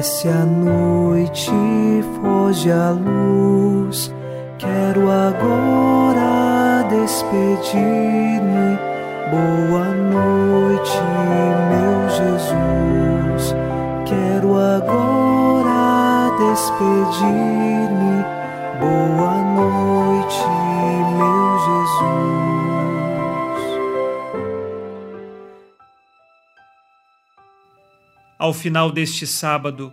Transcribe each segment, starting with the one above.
Desce a noite, foge a luz. Quero agora despedir-me. Boa noite, meu Jesus. Quero agora despedir-me. Boa noite, meu Jesus. Ao final deste sábado,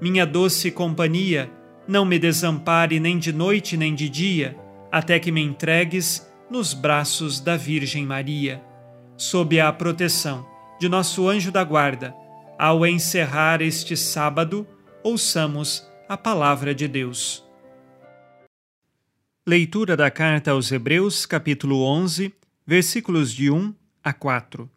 minha doce companhia, não me desampare nem de noite nem de dia, até que me entregues nos braços da Virgem Maria sob a proteção de nosso anjo da guarda, ao encerrar este sábado, ouçamos a palavra de Deus. Leitura da carta aos Hebreus, capítulo 11, versículos de 1 a 4.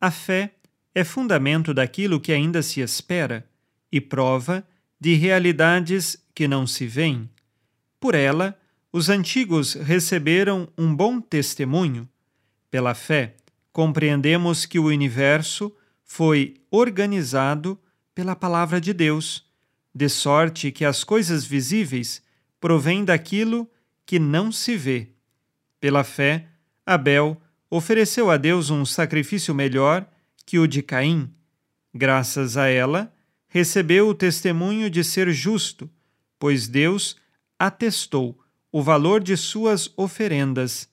A fé é fundamento daquilo que ainda se espera e prova de realidades que não se veem. Por ela, os antigos receberam um bom testemunho. Pela fé, compreendemos que o universo foi organizado pela palavra de Deus, de sorte que as coisas visíveis provêm daquilo que não se vê. Pela fé, Abel ofereceu a Deus um sacrifício melhor que o de Caim. Graças a ela, recebeu o testemunho de ser justo, pois Deus atestou o valor de suas oferendas,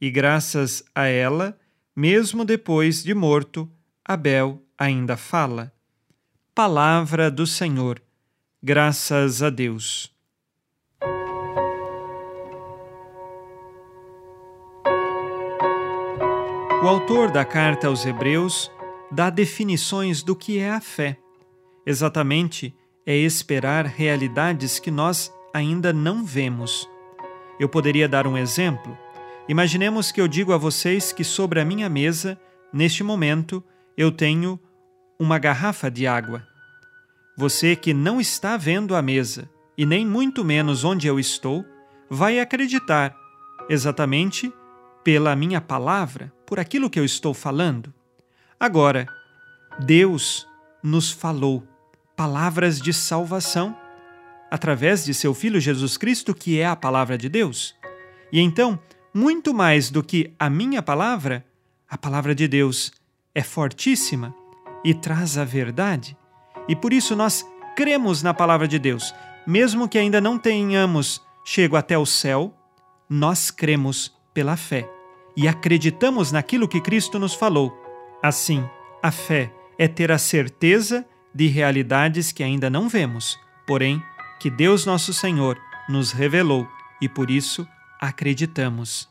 e graças a ela, mesmo depois de morto, Abel ainda fala. Palavra do Senhor. Graças a Deus. O autor da carta aos Hebreus dá definições do que é a fé. Exatamente é esperar realidades que nós ainda não vemos. Eu poderia dar um exemplo Imaginemos que eu digo a vocês que sobre a minha mesa, neste momento, eu tenho uma garrafa de água. Você que não está vendo a mesa e nem muito menos onde eu estou, vai acreditar exatamente pela minha palavra, por aquilo que eu estou falando. Agora, Deus nos falou palavras de salvação através de seu Filho Jesus Cristo, que é a palavra de Deus. E então, muito mais do que a minha palavra, a palavra de Deus é fortíssima e traz a verdade. E por isso nós cremos na palavra de Deus, mesmo que ainda não tenhamos chego até o céu, nós cremos pela fé e acreditamos naquilo que Cristo nos falou. Assim, a fé é ter a certeza de realidades que ainda não vemos, porém que Deus nosso Senhor nos revelou e por isso acreditamos.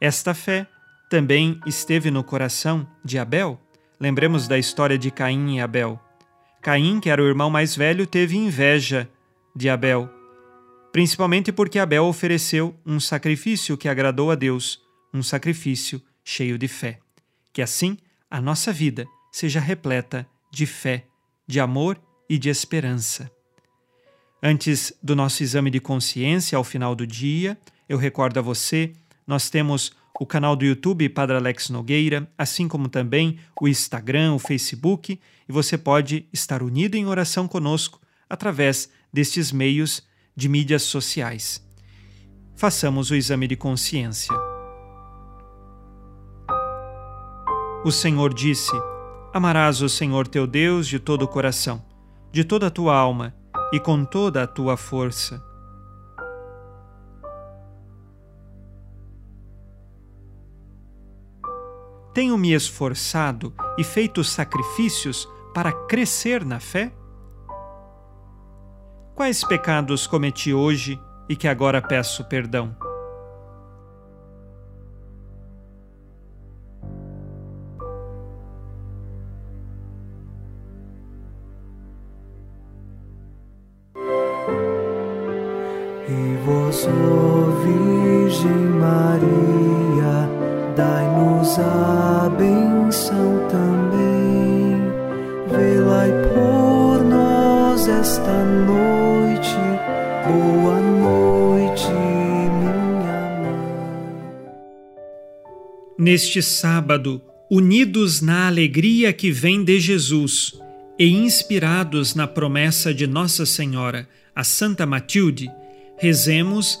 Esta fé também esteve no coração de Abel. Lembremos da história de Caim e Abel. Caim, que era o irmão mais velho, teve inveja de Abel, principalmente porque Abel ofereceu um sacrifício que agradou a Deus, um sacrifício cheio de fé. Que assim a nossa vida seja repleta de fé, de amor e de esperança. Antes do nosso exame de consciência, ao final do dia, eu recordo a você, nós temos o canal do YouTube Padre Alex Nogueira, assim como também o Instagram, o Facebook, e você pode estar unido em oração conosco através destes meios de mídias sociais. Façamos o exame de consciência. O Senhor disse: Amarás o Senhor teu Deus de todo o coração, de toda a tua alma e com toda a tua força. Tenho me esforçado e feito sacrifícios para crescer na fé? Quais pecados cometi hoje e que agora peço perdão? Virgem Maria, dai-nos a benção também. Velai por nós esta noite. Boa noite, minha mãe. Neste sábado, unidos na alegria que vem de Jesus e inspirados na promessa de Nossa Senhora, a Santa Matilde, rezemos